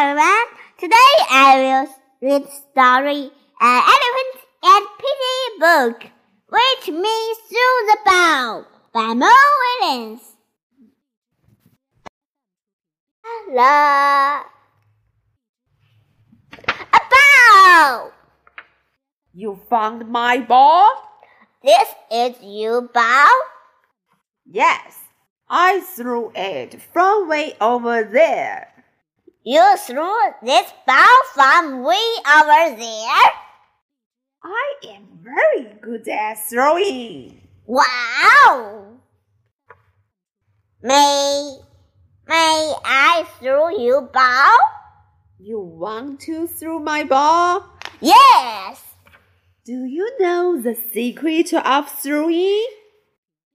everyone. Today I will read story An Elephant and Piggie book, which means Through the Bow by Mo Willems. La a bow. You found my ball? This is you bow. Yes, I threw it from way over there. You threw this ball from way over there. I am very good at throwing. Wow. May may I throw you ball? You want to throw my ball? Yes. Do you know the secret of throwing?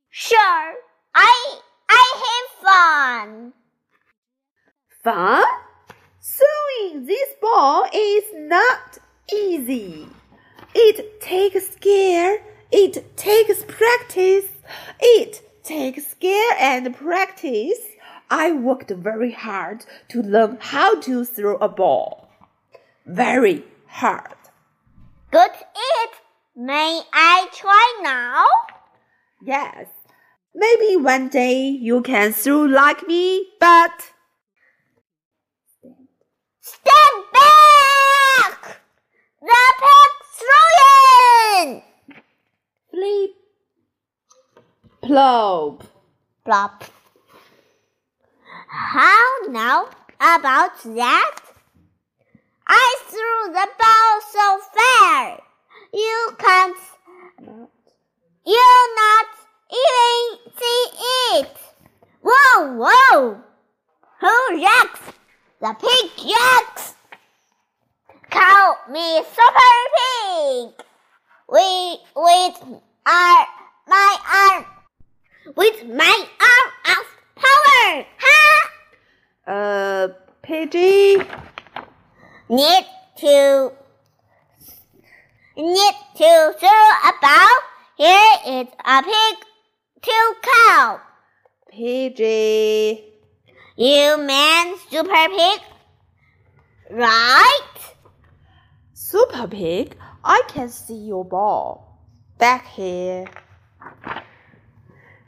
Sure. I I have fun. Fun? Throwing this ball is not easy. It takes skill. It takes practice. It takes skill and practice. I worked very hard to learn how to throw a ball. Very hard. Good it. May I try now? Yes. Maybe one day you can throw like me, but Stand back! The pig throwing! flip, plop. Plop. How now about that? I threw the ball so far. You can't. You not even see it. Whoa, whoa! Who jacks? The pig jacks. Call me Super Pig. We with our my arm with my arm of power. Ha! Uh, Piggie, Need to need to throw a ball. Here is a pig to cow. Piggie. You man super pig, right? Super Pig, I can see your ball. Back here.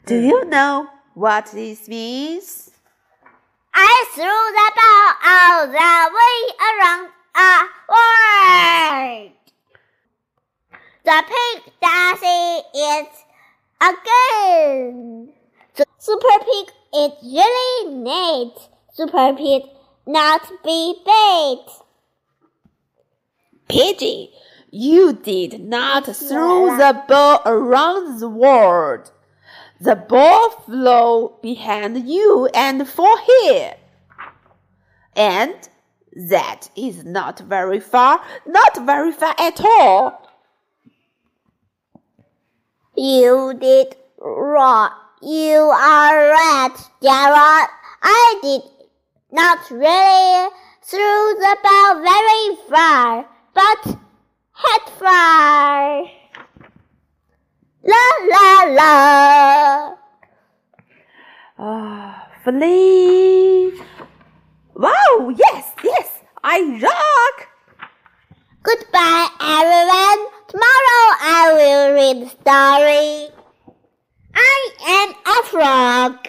Do you know what this means? I threw the ball all the way around a world. The pig does it again. The Super Pig is really neat. Super Pig not be bait. Piggie, you did not throw the ball around the world. The ball flew behind you and for here. And that is not very far, not very far at all. You did right. You are right, Gerald. I did not really throw the ball very far, but head far. La la la. Ah, Flea. Wow, yes, yes, I rock. Goodbye, everyone. Tomorrow I will read the story. Frog.